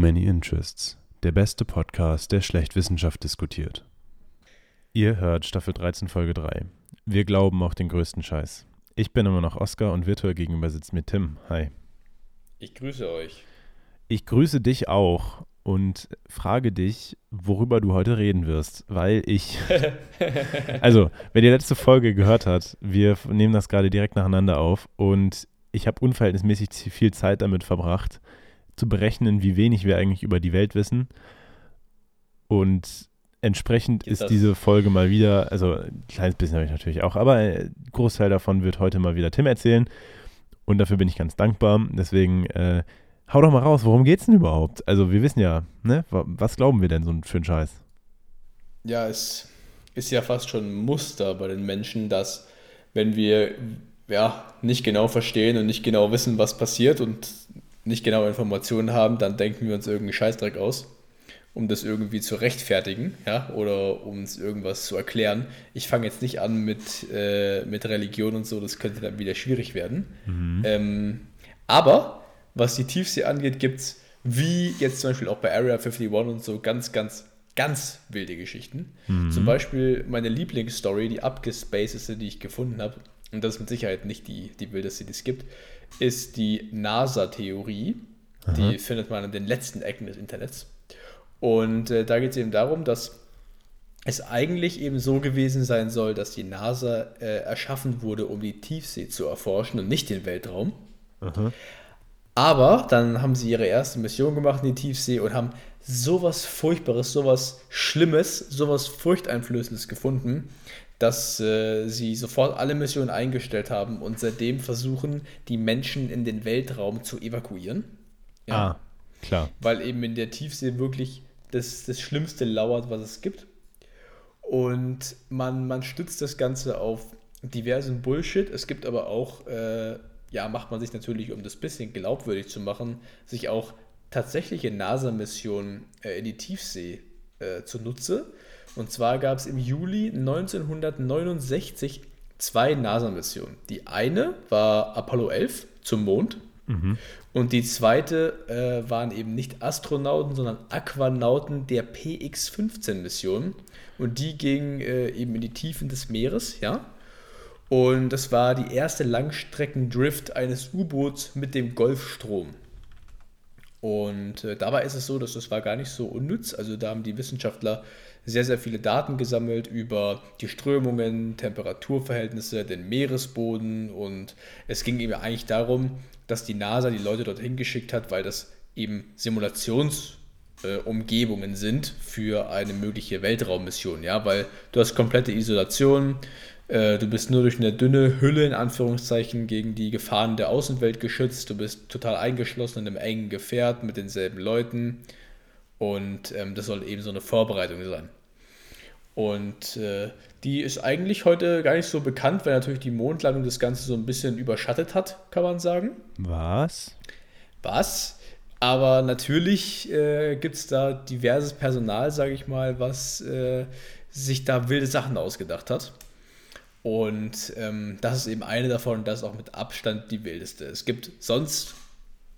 Many Interests, der beste Podcast, der schlecht Wissenschaft diskutiert. Ihr hört Staffel 13, Folge 3. Wir glauben auch den größten Scheiß. Ich bin immer noch Oskar und virtuell gegenüber sitzt mir Tim. Hi. Ich grüße euch. Ich grüße dich auch und frage dich, worüber du heute reden wirst, weil ich. also, wer die letzte Folge gehört hat, wir nehmen das gerade direkt nacheinander auf und ich habe unverhältnismäßig viel Zeit damit verbracht, zu berechnen, wie wenig wir eigentlich über die Welt wissen. Und entsprechend ist, ist diese Folge mal wieder, also ein kleines bisschen habe ich natürlich auch, aber ein Großteil davon wird heute mal wieder Tim erzählen. Und dafür bin ich ganz dankbar. Deswegen äh, hau doch mal raus, worum geht's denn überhaupt? Also wir wissen ja, ne, was glauben wir denn so für einen Scheiß? Ja, es ist ja fast schon ein Muster bei den Menschen, dass wenn wir ja nicht genau verstehen und nicht genau wissen, was passiert und nicht genau Informationen haben, dann denken wir uns irgendeinen Scheißdreck aus, um das irgendwie zu rechtfertigen, ja, oder um uns irgendwas zu erklären. Ich fange jetzt nicht an mit, äh, mit Religion und so, das könnte dann wieder schwierig werden. Mhm. Ähm, aber was die Tiefsee angeht, gibt es, wie jetzt zum Beispiel auch bei Area 51 und so, ganz, ganz, ganz wilde Geschichten. Mhm. Zum Beispiel meine Lieblingsstory, die abgespacedeste, die ich gefunden habe, und das ist mit Sicherheit nicht die, die wildeste, die es gibt, ist die NASA-Theorie. Die findet man an den letzten Ecken des Internets. Und äh, da geht es eben darum, dass es eigentlich eben so gewesen sein soll, dass die NASA äh, erschaffen wurde, um die Tiefsee zu erforschen und nicht den Weltraum. Aha. Aber dann haben sie ihre erste Mission gemacht in die Tiefsee und haben sowas Furchtbares, sowas Schlimmes, sowas Furchteinflößendes gefunden, dass äh, sie sofort alle Missionen eingestellt haben und seitdem versuchen, die Menschen in den Weltraum zu evakuieren. Ja. Ah, klar. Weil eben in der Tiefsee wirklich das, das Schlimmste lauert, was es gibt. Und man, man stützt das Ganze auf diversen Bullshit. Es gibt aber auch, äh, ja, macht man sich natürlich, um das bisschen glaubwürdig zu machen, sich auch tatsächliche NASA-Missionen äh, in die Tiefsee äh, zunutze. Und zwar gab es im Juli 1969 zwei NASA-Missionen. Die eine war Apollo 11 zum Mond. Mhm. Und die zweite äh, waren eben nicht Astronauten, sondern Aquanauten der PX-15-Mission. Und die gingen äh, eben in die Tiefen des Meeres, ja. Und das war die erste Langstreckendrift eines U-Boots mit dem Golfstrom. Und äh, dabei ist es so, dass das war gar nicht so unnütz. Also da haben die Wissenschaftler sehr, sehr viele Daten gesammelt über die Strömungen, Temperaturverhältnisse, den Meeresboden und es ging eben eigentlich darum, dass die NASA die Leute dorthin geschickt hat, weil das eben Simulationsumgebungen äh, sind für eine mögliche Weltraummission, ja, weil du hast komplette Isolation, äh, du bist nur durch eine dünne Hülle in Anführungszeichen gegen die Gefahren der Außenwelt geschützt, du bist total eingeschlossen in einem engen Gefährt mit denselben Leuten und ähm, das soll eben so eine Vorbereitung sein. Und äh, die ist eigentlich heute gar nicht so bekannt, weil natürlich die Mondlandung das Ganze so ein bisschen überschattet hat, kann man sagen. Was? Was? Aber natürlich äh, gibt es da diverses Personal, sage ich mal, was äh, sich da wilde Sachen ausgedacht hat. Und ähm, das ist eben eine davon und das ist auch mit Abstand die wildeste. Es gibt sonst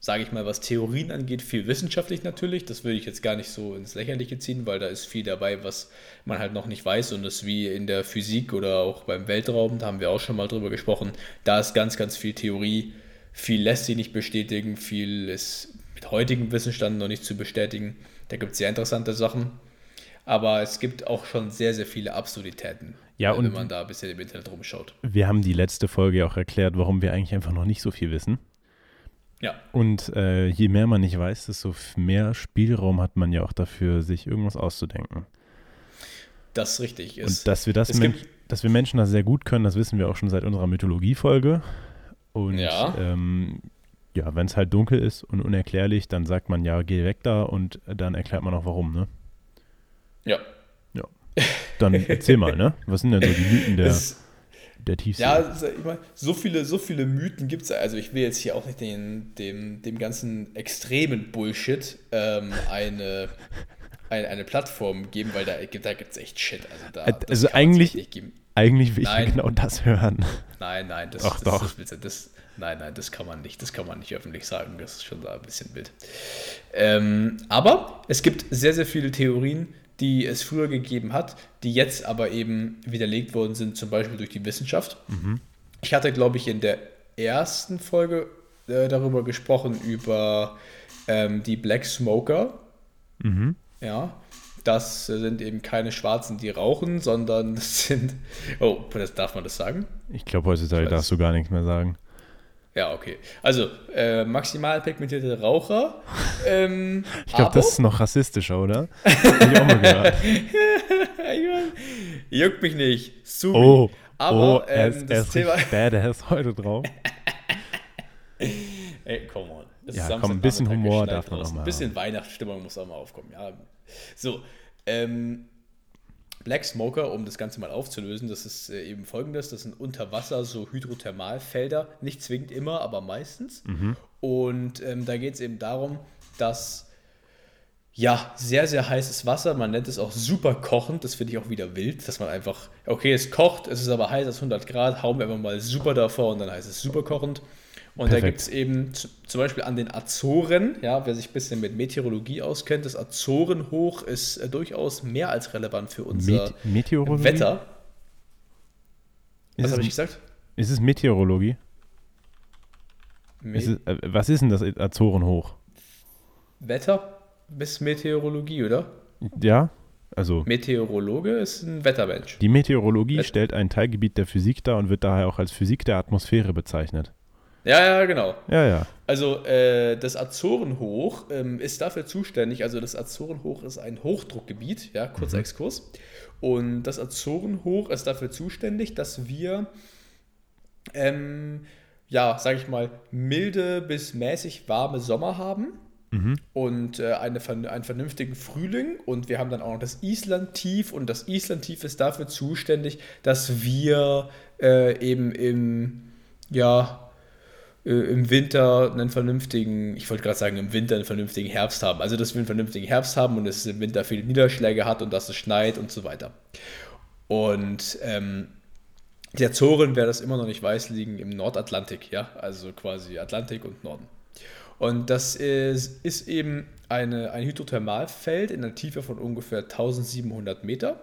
sage ich mal, was Theorien angeht, viel wissenschaftlich natürlich. Das würde ich jetzt gar nicht so ins Lächerliche ziehen, weil da ist viel dabei, was man halt noch nicht weiß. Und das wie in der Physik oder auch beim Weltraum, da haben wir auch schon mal drüber gesprochen, da ist ganz, ganz viel Theorie. Viel lässt sich nicht bestätigen, viel ist mit heutigem Wissensstand noch nicht zu bestätigen. Da gibt es sehr interessante Sachen. Aber es gibt auch schon sehr, sehr viele Absurditäten, ja, wenn man da ein bisschen im Internet rumschaut. Wir haben die letzte Folge auch erklärt, warum wir eigentlich einfach noch nicht so viel wissen. Ja. Und äh, je mehr man nicht weiß, desto mehr Spielraum hat man ja auch dafür, sich irgendwas auszudenken. Das ist richtig. Es, und dass wir das, dass wir Menschen das sehr gut können, das wissen wir auch schon seit unserer Mythologie-Folge. Und ja, ähm, ja wenn es halt dunkel ist und unerklärlich, dann sagt man ja, geh weg da und dann erklärt man auch warum, ne? Ja. Ja. Dann erzähl mal, ne? Was sind denn so die Mythen der. Es, der tiefste. Ja, ich meine, so viele, so viele Mythen gibt es. Also ich will jetzt hier auch nicht den, dem, dem ganzen extremen Bullshit ähm, eine, eine, eine Plattform geben, weil da, da gibt es echt Shit. Also, da, also eigentlich, eigentlich will ich nein, genau das hören. Nein, nein, das, doch, das, doch. Das, das, nein, nein, das kann man nicht, das kann man nicht öffentlich sagen, das ist schon da ein bisschen wild. Ähm, aber es gibt sehr, sehr viele Theorien, die es früher gegeben hat, die jetzt aber eben widerlegt worden sind, zum Beispiel durch die Wissenschaft. Mhm. Ich hatte, glaube ich, in der ersten Folge äh, darüber gesprochen, über ähm, die Black Smoker. Mhm. Ja, das sind eben keine Schwarzen, die rauchen, sondern das sind. Oh, das darf man das sagen? Ich glaube, heutzutage darfst du gar nichts mehr sagen. Ja, okay. Also, äh, maximal pigmentierte Raucher. Ähm, ich glaube, das ist noch rassistischer, oder? Hab ich auch mal gehört. Juckt mich nicht. Sorry. Oh, aber oh, er, ähm, das er ist Thema. Badass heute drauf. Ey, come on. Das ja, komm, ein bisschen Humor darf man auch mal. Ein bisschen Weihnachtsstimmung muss auch mal aufkommen. Ja. So, ähm, Black Smoker, um das Ganze mal aufzulösen, das ist äh, eben folgendes: Das sind unter Wasser so Hydrothermalfelder, nicht zwingend immer, aber meistens. Mhm. Und ähm, da geht es eben darum, dass ja, sehr, sehr heißes Wasser, man nennt es auch super kochend, das finde ich auch wieder wild, dass man einfach, okay, es kocht, es ist aber heiß als 100 Grad, hauen wir einfach mal super davor und dann heißt es super kochend. Und Perfekt. da gibt es eben zum Beispiel an den Azoren, ja, wer sich ein bisschen mit Meteorologie auskennt, das Azorenhoch ist äh, durchaus mehr als relevant für unser Met Wetter. Was habe ich gesagt? Ist es Meteorologie? Me ist es, äh, was ist denn das Azorenhoch? Wetter bis Meteorologie, oder? Ja, also. Meteorologe ist ein Wettermensch. Die Meteorologie Wetter. stellt ein Teilgebiet der Physik dar und wird daher auch als Physik der Atmosphäre bezeichnet. Ja, ja, genau. Ja, ja. Also äh, das Azorenhoch ähm, ist dafür zuständig, also das Azorenhoch ist ein Hochdruckgebiet, ja, kurzer mhm. Exkurs. Und das Azorenhoch ist dafür zuständig, dass wir, ähm, ja, sag ich mal, milde bis mäßig warme Sommer haben. Mhm. Und äh, eine, einen vernünftigen Frühling. Und wir haben dann auch noch das Islandtief. Und das Islandtief ist dafür zuständig, dass wir äh, eben im, ja, im Winter einen vernünftigen, ich wollte gerade sagen, im Winter einen vernünftigen Herbst haben. Also, dass wir einen vernünftigen Herbst haben und es im Winter viele Niederschläge hat und dass es schneit und so weiter. Und ähm, die Azoren, wer das immer noch nicht weiß, liegen im Nordatlantik, ja, also quasi Atlantik und Norden. Und das ist, ist eben eine, ein Hydrothermalfeld in einer Tiefe von ungefähr 1700 Meter.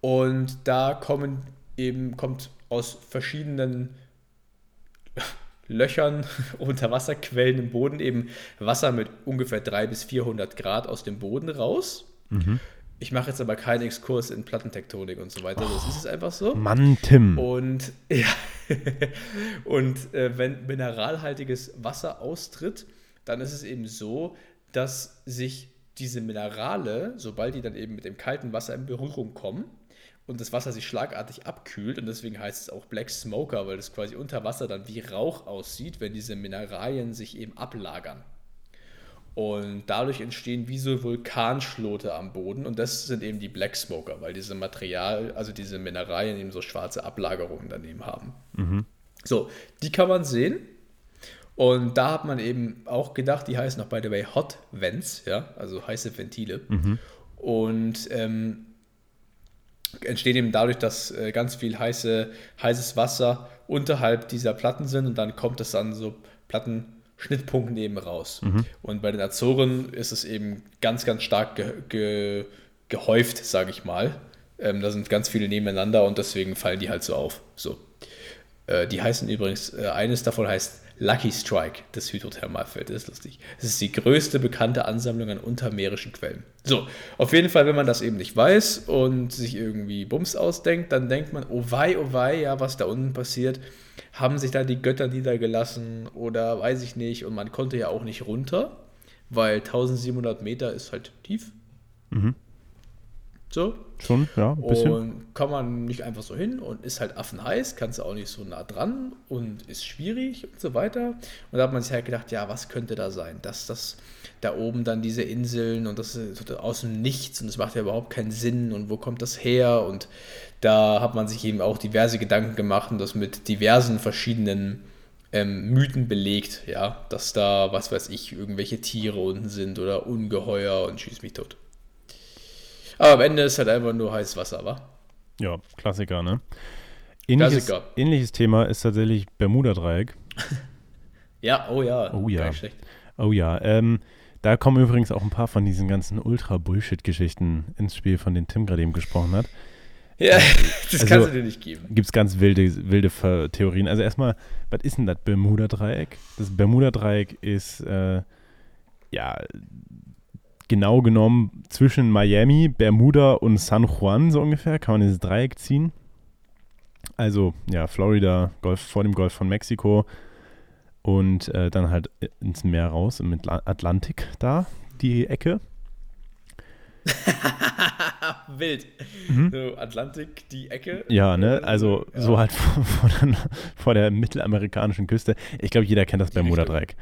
Und da kommen eben, kommt aus verschiedenen Löchern, Unterwasserquellen im Boden eben Wasser mit ungefähr 300 bis 400 Grad aus dem Boden raus. Mhm. Ich mache jetzt aber keinen Exkurs in Plattentektonik und so weiter. Das ist es einfach so. Mann, Tim. Und, ja, und äh, wenn mineralhaltiges Wasser austritt, dann ist es eben so, dass sich diese Minerale, sobald die dann eben mit dem kalten Wasser in Berührung kommen, und das Wasser sich schlagartig abkühlt und deswegen heißt es auch Black Smoker, weil das quasi unter Wasser dann wie Rauch aussieht, wenn diese Mineralien sich eben ablagern. Und dadurch entstehen wie so Vulkanschlote am Boden und das sind eben die Black Smoker, weil diese Material, also diese Mineralien eben so schwarze Ablagerungen daneben haben. Mhm. So, die kann man sehen. Und da hat man eben auch gedacht, die heißen auch by the way Hot Vents, ja, also heiße Ventile. Mhm. Und ähm, entsteht eben dadurch, dass äh, ganz viel heiße, heißes Wasser unterhalb dieser Platten sind und dann kommt es an so Plattenschnittpunkten eben raus. Mhm. Und bei den Azoren ist es eben ganz, ganz stark ge ge gehäuft, sage ich mal. Ähm, da sind ganz viele nebeneinander und deswegen fallen die halt so auf. So. Äh, die heißen übrigens, äh, eines davon heißt Lucky Strike, das Hydrothermalfeld. Das ist lustig. Es ist die größte bekannte Ansammlung an untermeerischen Quellen. So, auf jeden Fall, wenn man das eben nicht weiß und sich irgendwie Bums ausdenkt, dann denkt man, oh wei, oh wei, ja, was da unten passiert. Haben sich da die Götter niedergelassen oder weiß ich nicht. Und man konnte ja auch nicht runter, weil 1700 Meter ist halt tief. Mhm. So. Schon, ja, ein bisschen. Und kann man nicht einfach so hin und ist halt affenheiß, kannst du auch nicht so nah dran und ist schwierig und so weiter. Und da hat man sich halt gedacht, ja, was könnte da sein? Dass das da oben dann diese Inseln und das ist aus dem Nichts und das macht ja überhaupt keinen Sinn und wo kommt das her? Und da hat man sich eben auch diverse Gedanken gemacht und das mit diversen verschiedenen ähm, Mythen belegt, ja, dass da, was weiß ich, irgendwelche Tiere unten sind oder Ungeheuer und schieß mich tot. Aber am Ende ist halt einfach nur heißes Wasser, wa? Ja, Klassiker, ne? Ähnliches, Klassiker. ähnliches Thema ist tatsächlich Bermuda-Dreieck. Ja, oh ja. Oh ja. Oh ja. Ähm, da kommen übrigens auch ein paar von diesen ganzen Ultra-Bullshit-Geschichten ins Spiel, von denen Tim gerade eben gesprochen hat. Ja, das also, kannst du dir nicht geben. Gibt es ganz wilde, wilde Theorien. Also erstmal, was ist denn das Bermuda-Dreieck? Das Bermuda-Dreieck ist, äh, ja, genau genommen zwischen Miami, Bermuda und San Juan so ungefähr, kann man dieses Dreieck ziehen. Also, ja, Florida, Golf, vor dem Golf von Mexiko und äh, dann halt ins Meer raus, im Atlantik da, die Ecke. Wild. Mhm. So Atlantik, die Ecke. Ja, ne? Also ja. so halt vor, vor, der, vor, der, mittelamerikanischen Küste. Ich glaube, jeder kennt das Bermuda-Dreieck.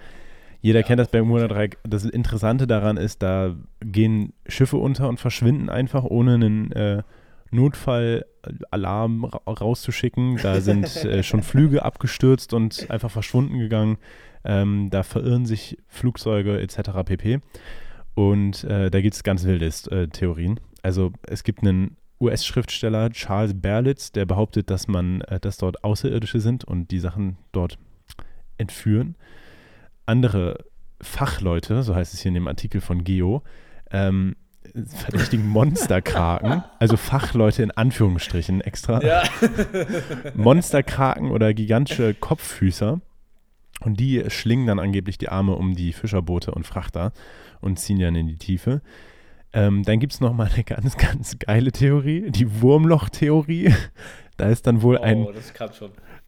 Jeder ja. kennt das Bermuda-Dreieck. Das Interessante daran ist, da gehen Schiffe unter und verschwinden einfach, ohne einen äh, Notfallalarm rauszuschicken. Da sind äh, schon Flüge abgestürzt und einfach verschwunden gegangen. Ähm, da verirren sich Flugzeuge etc. pp. Und äh, da gibt es ganz wilde äh, Theorien. Also es gibt einen US-Schriftsteller, Charles Berlitz, der behauptet, dass man, äh, dass dort Außerirdische sind und die Sachen dort entführen. Andere Fachleute, so heißt es hier in dem Artikel von Geo, ähm, verdächtigen Monsterkraken, also Fachleute in Anführungsstrichen extra. Ja. Monsterkraken oder gigantische Kopffüßer. Und die schlingen dann angeblich die Arme um die Fischerboote und Frachter und ziehen dann in die Tiefe. Ähm, dann gibt es noch mal eine ganz, ganz geile Theorie, die Wurmloch-Theorie. Da ist dann wohl oh, ein,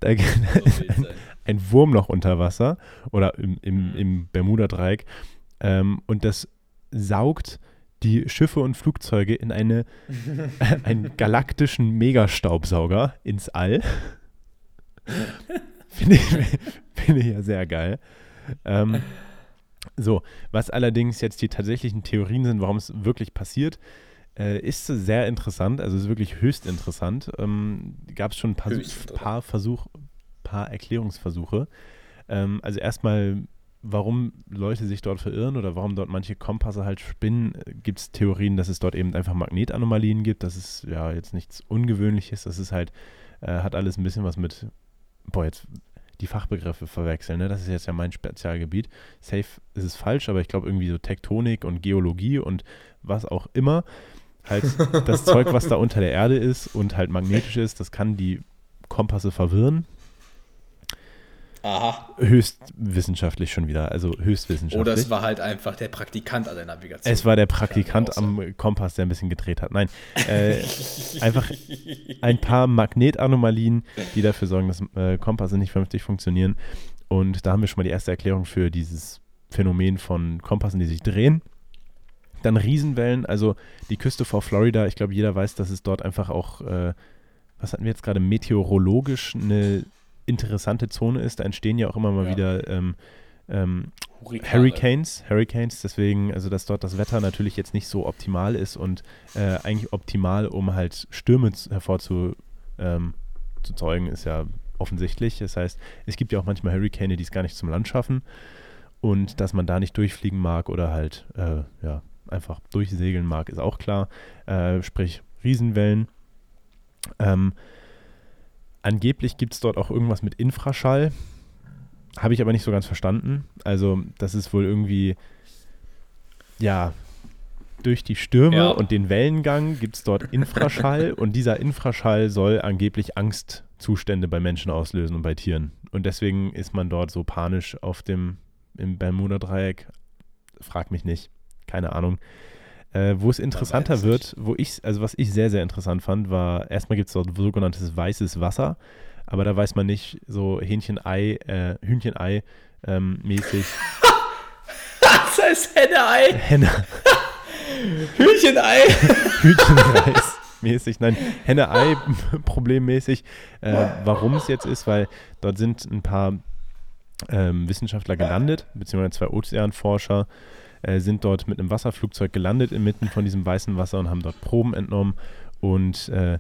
da, ein, ein, Wurmloch unter Wasser oder im, im, im Bermuda-Dreieck ähm, und das saugt die Schiffe und Flugzeuge in eine, einen galaktischen Megastaubsauger ins All. Finde ich, find ich ja sehr geil. Ähm, so, was allerdings jetzt die tatsächlichen Theorien sind, warum es wirklich passiert, äh, ist sehr interessant, also ist wirklich höchst interessant. Ähm, Gab es schon ein paar, paar Versuch, paar Erklärungsversuche. Ähm, also erstmal warum Leute sich dort verirren oder warum dort manche Kompasse halt spinnen, gibt es Theorien, dass es dort eben einfach Magnetanomalien gibt. Das ist ja jetzt nichts Ungewöhnliches. Das ist halt, äh, hat alles ein bisschen was mit, boah, jetzt die Fachbegriffe verwechseln. Ne? Das ist jetzt ja mein Spezialgebiet. Safe ist es falsch, aber ich glaube irgendwie so Tektonik und Geologie und was auch immer. Halt das Zeug, was da unter der Erde ist und halt magnetisch ist, das kann die Kompasse verwirren. Aha. Höchst wissenschaftlich schon wieder, also höchst wissenschaftlich. Oder es war halt einfach der Praktikant an der Navigation. Es war der Praktikant am Kompass, der ein bisschen gedreht hat. Nein, äh, einfach ein paar Magnetanomalien, die dafür sorgen, dass äh, Kompasse nicht vernünftig funktionieren. Und da haben wir schon mal die erste Erklärung für dieses Phänomen von Kompassen, die sich drehen. Dann Riesenwellen, also die Küste vor Florida. Ich glaube, jeder weiß, dass es dort einfach auch, äh, was hatten wir jetzt gerade, meteorologisch eine interessante Zone ist. Da entstehen ja auch immer mal ja. wieder ähm, ähm, Hurricanes, Hurricanes, deswegen, also dass dort das Wetter natürlich jetzt nicht so optimal ist und äh, eigentlich optimal, um halt Stürme hervorzuzeugen, ähm, ist ja offensichtlich. Das heißt, es gibt ja auch manchmal Hurricane, die es gar nicht zum Land schaffen und dass man da nicht durchfliegen mag oder halt äh, ja, einfach durchsegeln mag, ist auch klar. Äh, sprich Riesenwellen. Ähm, Angeblich gibt es dort auch irgendwas mit Infraschall. Habe ich aber nicht so ganz verstanden. Also, das ist wohl irgendwie, ja, durch die Stürme ja. und den Wellengang gibt es dort Infraschall und dieser Infraschall soll angeblich Angstzustände bei Menschen auslösen und bei Tieren. Und deswegen ist man dort so panisch auf dem im Bermuda-Dreieck. Frag mich nicht. Keine Ahnung. Äh, wo es interessanter wird, wo ich, also was ich sehr, sehr interessant fand, war, erstmal gibt es dort sogenanntes weißes Wasser, aber da weiß man nicht, so Hähnchenei, äh, Hühnchenei ähm, mäßig. das heißt Henne-Ei. Henne. Hühnchenei. Hühnchenreis mäßig, nein, Henne-Ei problemmäßig. Äh, warum es jetzt ist, weil dort sind ein paar ähm, Wissenschaftler gelandet, beziehungsweise zwei Ozeanforscher, äh, sind dort mit einem Wasserflugzeug gelandet inmitten von diesem weißen Wasser und haben dort Proben entnommen. Und äh,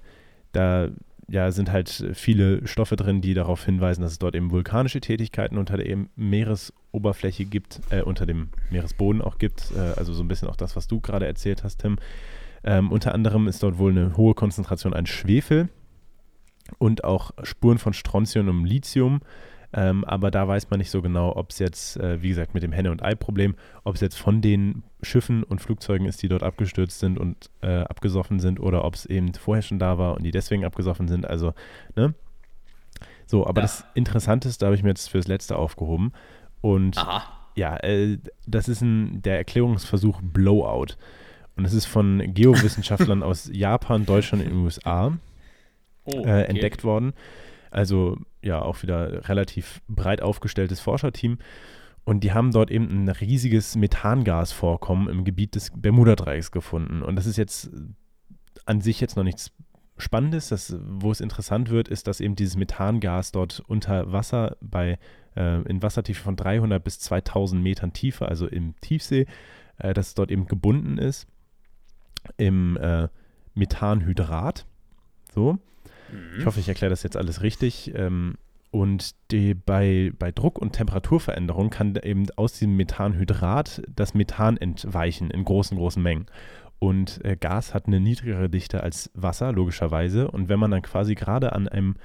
da ja, sind halt viele Stoffe drin, die darauf hinweisen, dass es dort eben vulkanische Tätigkeiten unter der Meeresoberfläche gibt, äh, unter dem Meeresboden auch gibt. Äh, also so ein bisschen auch das, was du gerade erzählt hast, Tim. Ähm, unter anderem ist dort wohl eine hohe Konzentration an Schwefel und auch Spuren von Strontium und Lithium Ähm, aber da weiß man nicht so genau, ob es jetzt, äh, wie gesagt, mit dem Henne- und Ei-Problem, ob es jetzt von den Schiffen und Flugzeugen ist, die dort abgestürzt sind und äh, abgesoffen sind, oder ob es eben vorher schon da war und die deswegen abgesoffen sind. Also, ne? So, aber ja. das Interessanteste habe ich mir jetzt fürs Letzte aufgehoben. Und Aha. ja, äh, das ist ein, der Erklärungsversuch Blowout. Und es ist von Geowissenschaftlern aus Japan, Deutschland und den USA oh, okay. äh, entdeckt worden. Also ja, auch wieder relativ breit aufgestelltes Forscherteam. Und die haben dort eben ein riesiges Methangasvorkommen im Gebiet des Bermuda-Dreiecks gefunden. Und das ist jetzt an sich jetzt noch nichts Spannendes. Das, wo es interessant wird, ist, dass eben dieses Methangas dort unter Wasser bei äh, in Wassertiefe von 300 bis 2000 Metern Tiefe, also im Tiefsee, äh, dass es dort eben gebunden ist im äh, Methanhydrat. So. Ich hoffe, ich erkläre das jetzt alles richtig. Ähm, und die, bei, bei Druck- und Temperaturveränderung kann eben aus diesem Methanhydrat das Methan entweichen in großen, großen Mengen. Und äh, Gas hat eine niedrigere Dichte als Wasser, logischerweise. Und wenn man dann quasi gerade an einem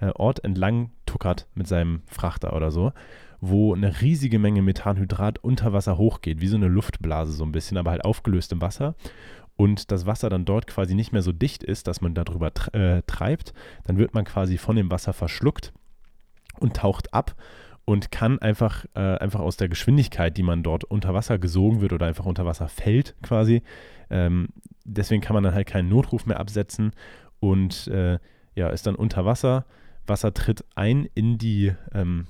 äh, Ort entlang tuckert mit seinem Frachter oder so, wo eine riesige Menge Methanhydrat unter Wasser hochgeht, wie so eine Luftblase so ein bisschen, aber halt aufgelöst im Wasser und das Wasser dann dort quasi nicht mehr so dicht ist, dass man darüber äh, treibt, dann wird man quasi von dem Wasser verschluckt und taucht ab und kann einfach, äh, einfach aus der Geschwindigkeit, die man dort unter Wasser gesogen wird oder einfach unter Wasser fällt quasi, ähm, deswegen kann man dann halt keinen Notruf mehr absetzen und äh, ja, ist dann unter Wasser. Wasser tritt ein in die, ähm,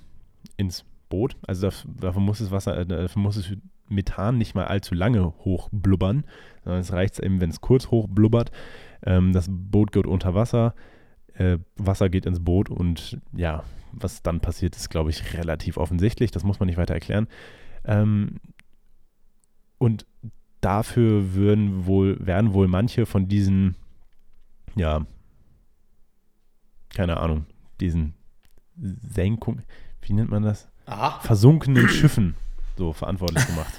ins Boot. Also dafür, muss das Wasser, äh, dafür muss es Methan nicht mal allzu lange hochblubbern, sondern es reicht eben, wenn es kurz hochblubbert. Ähm, das Boot geht unter Wasser, äh, Wasser geht ins Boot und ja, was dann passiert, ist, glaube ich, relativ offensichtlich. Das muss man nicht weiter erklären. Ähm, und dafür würden wohl, werden wohl manche von diesen, ja, keine Ahnung, diesen Senkung, wie nennt man das? Aha. Versunkenen Schiffen so verantwortlich gemacht.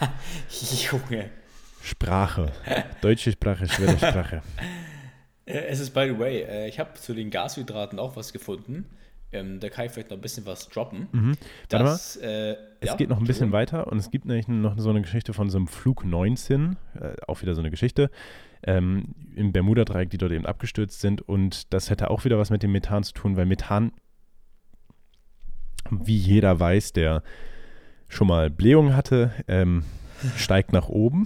Junge. Sprache. Deutsche Sprache, schwere Sprache. Äh, es ist, by the way, äh, ich habe zu den Gashydraten auch was gefunden. Ähm, da kann ich vielleicht noch ein bisschen was droppen. Mhm. Das, äh, es ja, geht noch ein bisschen weiter und es gibt nämlich noch so eine Geschichte von so einem Flug 19, äh, auch wieder so eine Geschichte, ähm, im Bermuda-Dreieck, die dort eben abgestürzt sind. Und das hätte auch wieder was mit dem Methan zu tun, weil Methan, wie jeder weiß, der schon mal Blähung hatte, ähm, steigt nach oben.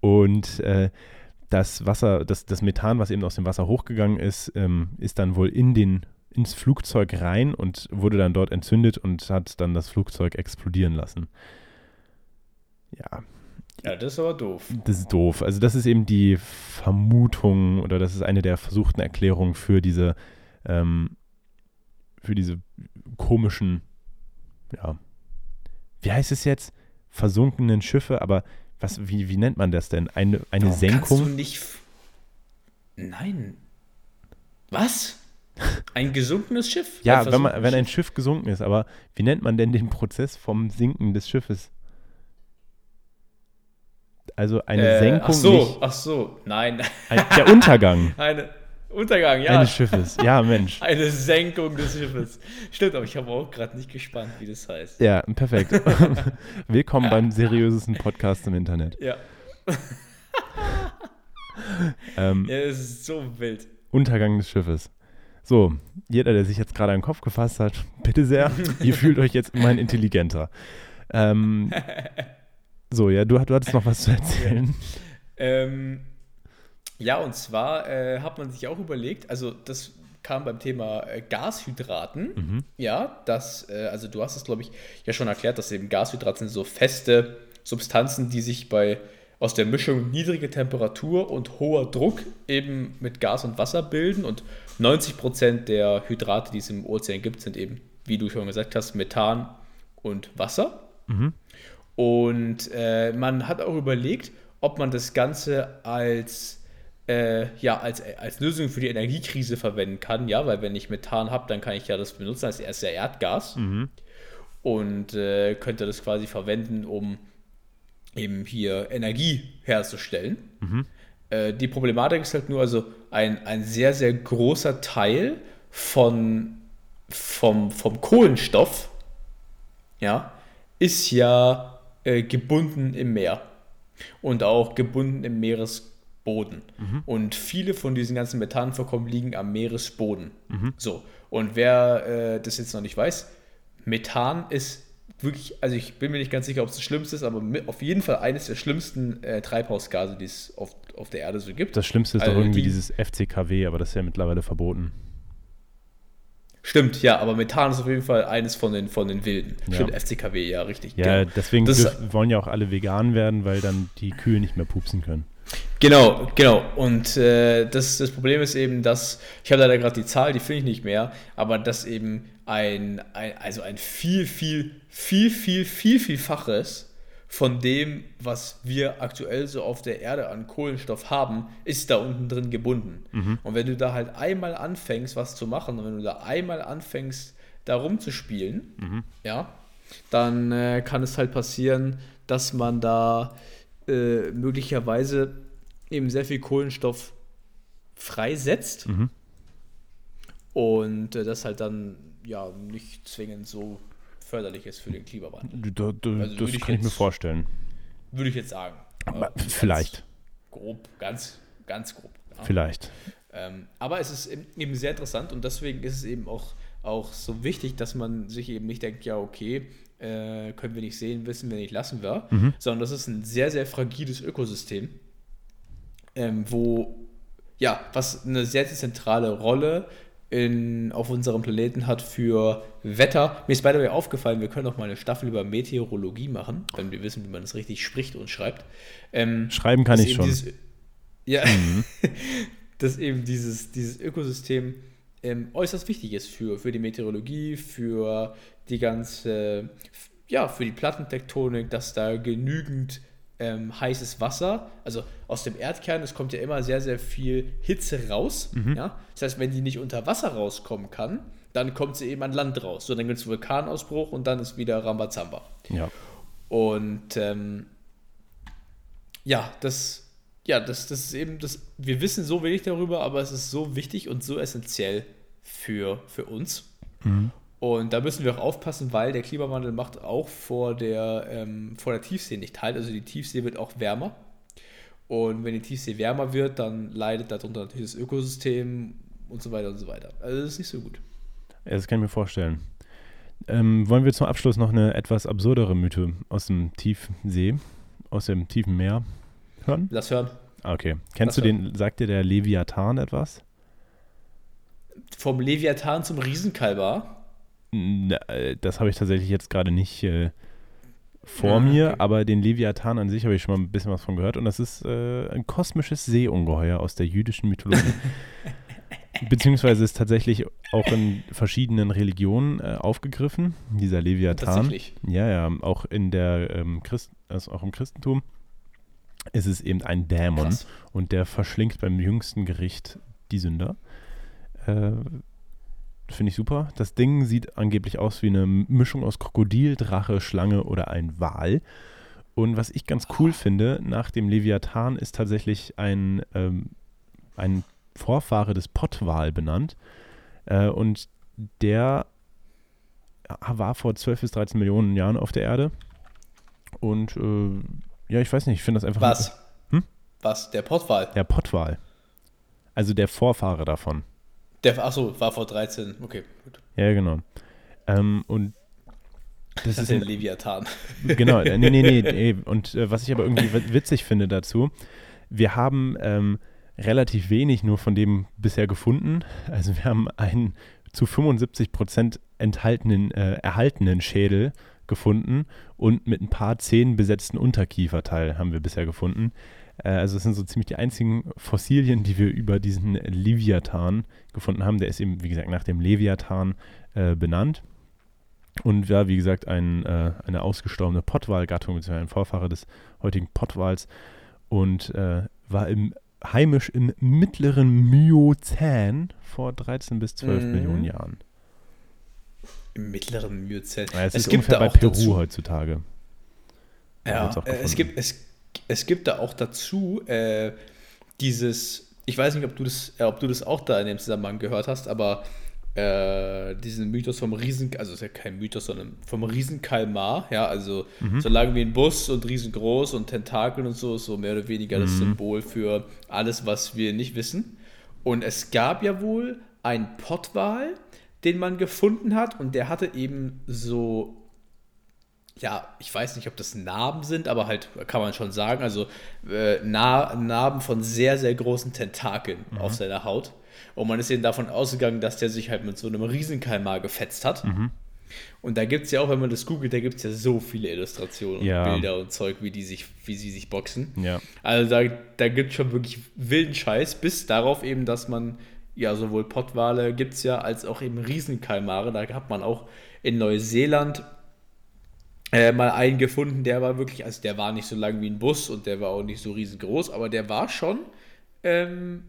Und äh, das Wasser, das, das Methan, was eben aus dem Wasser hochgegangen ist, ähm, ist dann wohl in den, ins Flugzeug rein und wurde dann dort entzündet und hat dann das Flugzeug explodieren lassen. Ja. Ja, das ist aber doof. Das ist doof. Also das ist eben die Vermutung oder das ist eine der versuchten Erklärungen für diese, ähm, für diese komischen, ja, wie heißt es jetzt? Versunkenen Schiffe, aber was, wie, wie nennt man das denn? Eine, eine Warum Senkung? Kannst du nicht. Nein. Was? Ein gesunkenes Schiff? ja, ein wenn, man, wenn ein Schiff gesunken ist, aber wie nennt man denn den Prozess vom Sinken des Schiffes? Also eine äh, Senkung. Ach so, nicht, ach so, nein. Ein, der Untergang. eine, Untergang, ja. Eines Schiffes, ja, Mensch. Eine Senkung des Schiffes. Stimmt, aber ich habe auch gerade nicht gespannt, wie das heißt. Ja, perfekt. Willkommen beim seriösesten Podcast im Internet. Ja. ähm, ja, das ist so wild. Untergang des Schiffes. So, jeder, der sich jetzt gerade einen Kopf gefasst hat, bitte sehr, ihr fühlt euch jetzt immerhin intelligenter. Ähm, so, ja, du, du hattest noch was zu erzählen. Ähm, ja, und zwar äh, hat man sich auch überlegt, also das kam beim Thema äh, Gashydraten, mhm. ja, das, äh, also du hast es, glaube ich, ja schon erklärt, dass eben Gashydrate sind so feste Substanzen, die sich bei aus der Mischung niedrige Temperatur und hoher Druck eben mit Gas und Wasser bilden und 90% der Hydrate, die es im Ozean gibt, sind eben, wie du schon gesagt hast, Methan und Wasser. Mhm. Und äh, man hat auch überlegt, ob man das Ganze als äh, ja, als, als Lösung für die Energiekrise verwenden kann, ja, weil wenn ich Methan habe, dann kann ich ja das benutzen als erst ja Erdgas mhm. und äh, könnte das quasi verwenden, um eben hier Energie herzustellen. Mhm. Äh, die Problematik ist halt nur, also ein, ein sehr, sehr großer Teil von vom, vom Kohlenstoff, ja, ist ja äh, gebunden im Meer und auch gebunden im Meeresboden. Mhm. Und viele von diesen ganzen Methanvorkommen liegen am Meeresboden. Mhm. So, und wer äh, das jetzt noch nicht weiß, Methan ist wirklich, also ich bin mir nicht ganz sicher, ob es das Schlimmste ist, aber auf jeden Fall eines der schlimmsten äh, Treibhausgase, die es auf, auf der Erde so gibt. Das Schlimmste ist also doch irgendwie die, dieses FCKW, aber das ist ja mittlerweile verboten. Stimmt, ja, aber Methan ist auf jeden Fall eines von den, von den Wilden. Ja. Stimmt, FCKW, ja, richtig. Ja, genau. deswegen das, wollen ja auch alle vegan werden, weil dann die Kühe nicht mehr pupsen können. Genau, genau. Und äh, das, das Problem ist eben, dass, ich habe leider gerade die Zahl, die finde ich nicht mehr, aber dass eben ein, ein, also ein viel, viel, viel, viel, viel, vielfaches von dem, was wir aktuell so auf der Erde an Kohlenstoff haben, ist da unten drin gebunden. Mhm. Und wenn du da halt einmal anfängst, was zu machen, und wenn du da einmal anfängst, da rumzuspielen, mhm. ja, dann äh, kann es halt passieren, dass man da äh, möglicherweise eben sehr viel Kohlenstoff freisetzt. Mhm. Und äh, das halt dann ja nicht zwingend so förderlich ist für den Klimawandel. Da, da, also das kann ich, jetzt, mir vorstellen. Würde ich jetzt sagen. Aber vielleicht. Grob, ganz, ganz grob. Ja. Vielleicht. Ähm, aber es ist eben sehr interessant und deswegen ist es eben auch, auch so wichtig, dass man sich eben nicht denkt, ja, okay, äh, können wir nicht sehen, wissen wir nicht, lassen wir, mhm. sondern das ist ein sehr, sehr fragiles Ökosystem, ähm, wo, ja, was eine sehr zentrale Rolle in, auf unserem Planeten hat für Wetter. Mir ist by the way aufgefallen, wir können auch mal eine Staffel über Meteorologie machen, wenn wir wissen, wie man das richtig spricht und schreibt. Ähm, Schreiben kann ich schon. Dieses, ja, mhm. dass eben dieses, dieses Ökosystem ähm, äußerst wichtig ist für, für die Meteorologie, für die ganze, ja, für die Plattentektonik, dass da genügend ähm, heißes Wasser, also aus dem Erdkern, es kommt ja immer sehr, sehr viel Hitze raus. Mhm. Ja? Das heißt, wenn die nicht unter Wasser rauskommen kann, dann kommt sie eben an Land raus. So, dann gibt es Vulkanausbruch und dann ist wieder Rambazamba. Ja. Und ähm, ja, das, ja, das, das ist eben das, wir wissen so wenig darüber, aber es ist so wichtig und so essentiell für, für uns. Mhm. Und da müssen wir auch aufpassen, weil der Klimawandel macht auch vor der, ähm, vor der Tiefsee nicht halt. Also die Tiefsee wird auch wärmer. Und wenn die Tiefsee wärmer wird, dann leidet darunter natürlich das Ökosystem und so weiter und so weiter. Also das ist nicht so gut. Ja, das kann ich mir vorstellen. Ähm, wollen wir zum Abschluss noch eine etwas absurdere Mythe aus dem Tiefsee, aus dem tiefen Meer hören? Lass hören. Ah, okay. Kennst Lass du hören. den, sagt dir der Leviathan etwas? Vom Leviathan zum Riesenkalber? Äh, das habe ich tatsächlich jetzt gerade nicht äh, vor ja, mir, okay. aber den Leviathan an sich habe ich schon mal ein bisschen was von gehört und das ist äh, ein kosmisches Seeungeheuer aus der jüdischen Mythologie. Beziehungsweise ist tatsächlich auch in verschiedenen Religionen äh, aufgegriffen, dieser Leviathan. Tatsächlich. Ja, ja, auch in der ähm, Christ, also auch im Christentum ist es eben ein Dämon Krass. und der verschlingt beim jüngsten Gericht die Sünder. Äh, Finde ich super. Das Ding sieht angeblich aus wie eine Mischung aus Krokodil, Drache, Schlange oder ein Wal. Und was ich ganz cool finde, nach dem Leviathan ist tatsächlich ein, ähm, ein Vorfahre des Pottwal benannt. Äh, und der war vor 12 bis 13 Millionen Jahren auf der Erde. Und äh, ja, ich weiß nicht, ich finde das einfach. Was? Hm? Was? Der Pottwal? Der Pottwal. Also der Vorfahre davon. Der, achso, war vor 13. Okay, gut. Ja, genau. Ähm, und das, das ist ein Leviathan. Genau, nee, nee, nee. nee. Und äh, was ich aber irgendwie witzig finde dazu, wir haben ähm, relativ wenig nur von dem bisher gefunden. Also wir haben einen zu 75 Prozent enthaltenen, äh, erhaltenen Schädel gefunden und mit ein paar Zähnen besetzten Unterkieferteil haben wir bisher gefunden. Äh, also es sind so ziemlich die einzigen Fossilien, die wir über diesen Leviathan gefunden haben. Der ist eben, wie gesagt, nach dem Leviathan äh, benannt. Und ja, wie gesagt, ein, äh, eine ausgestorbene Pottwalgattung, beziehungsweise ein Vorfahre des heutigen Pottwals. Und äh, war im, heimisch im mittleren Myozän vor 13 bis 12 mhm. Millionen Jahren. Im mittleren Myozän. Ja, es, es ist gibt ungefähr bei Peru dazu. heutzutage. Ja, äh, es gibt, es, es gibt da auch dazu äh, dieses, ich weiß nicht, ob du das, äh, ob du das auch da in dem Zusammenhang gehört hast, aber äh, diesen Mythos vom Riesen, also ist ja kein Mythos, sondern vom Riesenkalmar, ja, also mhm. so lang wie ein Bus und riesengroß und Tentakeln und so, ist so mehr oder weniger mhm. das Symbol für alles, was wir nicht wissen. Und es gab ja wohl einen Pottwal, den man gefunden hat und der hatte eben so ja, ich weiß nicht, ob das Narben sind, aber halt kann man schon sagen, also äh, Narben von sehr, sehr großen Tentakeln mhm. auf seiner Haut. Und man ist eben davon ausgegangen, dass der sich halt mit so einem Riesenkalmar gefetzt hat. Mhm. Und da gibt es ja auch, wenn man das googelt, da gibt es ja so viele Illustrationen ja. und Bilder und Zeug, wie die sich, wie sie sich boxen. Ja. Also da, da gibt es schon wirklich wilden Scheiß, bis darauf eben, dass man ja sowohl Pottwale gibt es ja, als auch eben Riesenkalmare. Da hat man auch in Neuseeland äh, mal einen gefunden, der war wirklich, also der war nicht so lang wie ein Bus und der war auch nicht so riesengroß, aber der war schon ähm,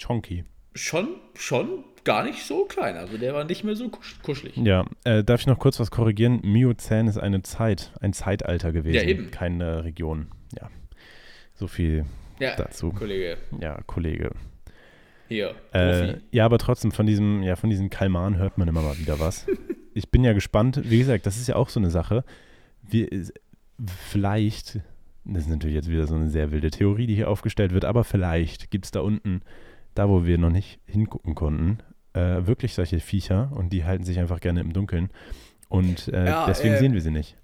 Chonky. Schon, schon gar nicht so klein. Also der war nicht mehr so kuschelig. Ja, äh, darf ich noch kurz was korrigieren? Miozän ist eine Zeit, ein Zeitalter gewesen. Ja, eben. Keine Region. Ja. So viel ja, dazu. Kollege. Ja, Kollege. Hier. Äh, ja, aber trotzdem von diesem, ja, von diesen Kalmaren hört man immer mal wieder was. ich bin ja gespannt. Wie gesagt, das ist ja auch so eine Sache wir, vielleicht, das ist natürlich jetzt wieder so eine sehr wilde Theorie, die hier aufgestellt wird, aber vielleicht gibt es da unten, da wo wir noch nicht hingucken konnten, äh, wirklich solche Viecher und die halten sich einfach gerne im Dunkeln. Und äh, ja, deswegen äh, sehen wir sie nicht.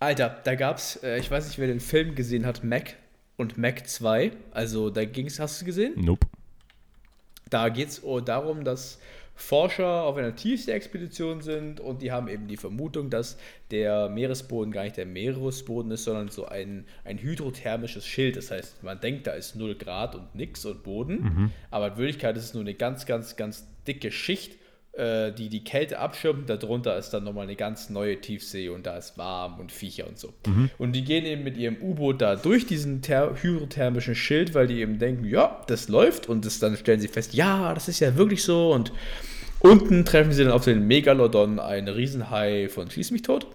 Alter, da gab's, äh, ich weiß nicht, wer den Film gesehen hat, Mac und Mac 2. Also da ging es, hast du gesehen? Nope. Da geht es darum, dass Forscher auf einer Tiefsee-Expedition sind und die haben eben die Vermutung, dass der Meeresboden gar nicht der Meeresboden ist, sondern so ein, ein hydrothermisches Schild. Das heißt, man denkt, da ist 0 Grad und nix und Boden, mhm. aber in Wirklichkeit ist es nur eine ganz, ganz, ganz dicke Schicht äh, die die Kälte abschirmt. Darunter ist dann nochmal eine ganz neue Tiefsee und da ist warm und Viecher und so. Mhm. Und die gehen eben mit ihrem U-Boot da durch diesen hydrothermischen Schild, weil die eben denken, ja, das läuft und das, dann stellen sie fest, ja, das ist ja wirklich so und unten treffen sie dann auf den Megalodon, einen Riesenhai von Schieß mich tot.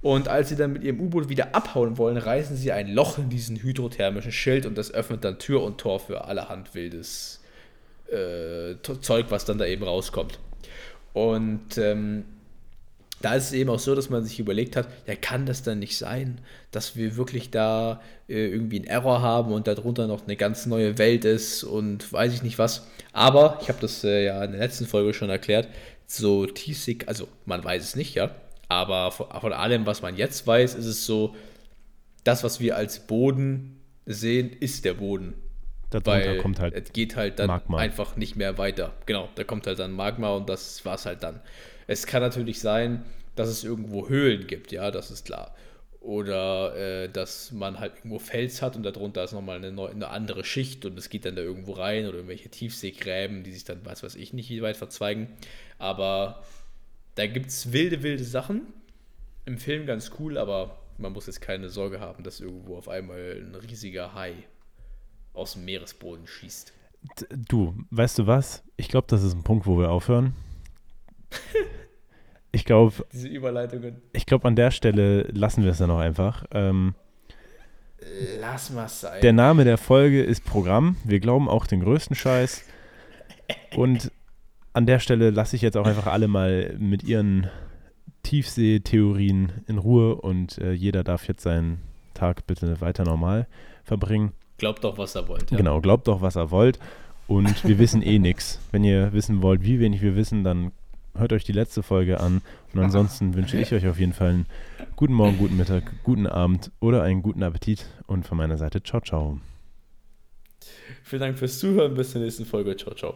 Und als sie dann mit ihrem U-Boot wieder abhauen wollen, reißen sie ein Loch in diesen hydrothermischen Schild und das öffnet dann Tür und Tor für allerhand wildes äh, Zeug, was dann da eben rauskommt. Und ähm, da ist es eben auch so, dass man sich überlegt hat, ja, kann das dann nicht sein, dass wir wirklich da äh, irgendwie einen Error haben und darunter noch eine ganz neue Welt ist und weiß ich nicht was. Aber, ich habe das äh, ja in der letzten Folge schon erklärt, so tiefsig, also man weiß es nicht, ja, aber von, von allem, was man jetzt weiß, ist es so, das, was wir als Boden sehen, ist der Boden. Darunter weil kommt halt es geht halt dann Magma. einfach nicht mehr weiter. Genau, da kommt halt dann Magma und das war es halt dann. Es kann natürlich sein, dass es irgendwo Höhlen gibt, ja, das ist klar. Oder äh, dass man halt irgendwo Fels hat und darunter ist nochmal eine, eine andere Schicht und es geht dann da irgendwo rein oder irgendwelche Tiefseegräben, die sich dann, was weiß ich, nicht weit verzweigen. Aber da gibt es wilde, wilde Sachen. Im Film ganz cool, aber man muss jetzt keine Sorge haben, dass irgendwo auf einmal ein riesiger Hai aus dem Meeresboden schießt. Du, weißt du was? Ich glaube, das ist ein Punkt, wo wir aufhören. Ich glaube. Diese Überleitungen. Ich glaube, an der Stelle lassen wir es dann auch einfach. Ähm, Lass mal sein. Der Name der Folge ist Programm. Wir glauben auch den größten Scheiß. Und an der Stelle lasse ich jetzt auch einfach alle mal mit ihren Tiefseetheorien in Ruhe und äh, jeder darf jetzt seinen Tag bitte weiter normal verbringen. Glaubt doch, was ihr wollt. Ja. Genau, glaubt doch, was ihr wollt. Und wir wissen eh nichts. Wenn ihr wissen wollt, wie wenig wir wissen, dann hört euch die letzte Folge an. Und ansonsten wünsche ich euch auf jeden Fall einen guten Morgen, guten Mittag, guten Abend oder einen guten Appetit. Und von meiner Seite, ciao, ciao. Vielen Dank fürs Zuhören. Bis zur nächsten Folge. Ciao, ciao.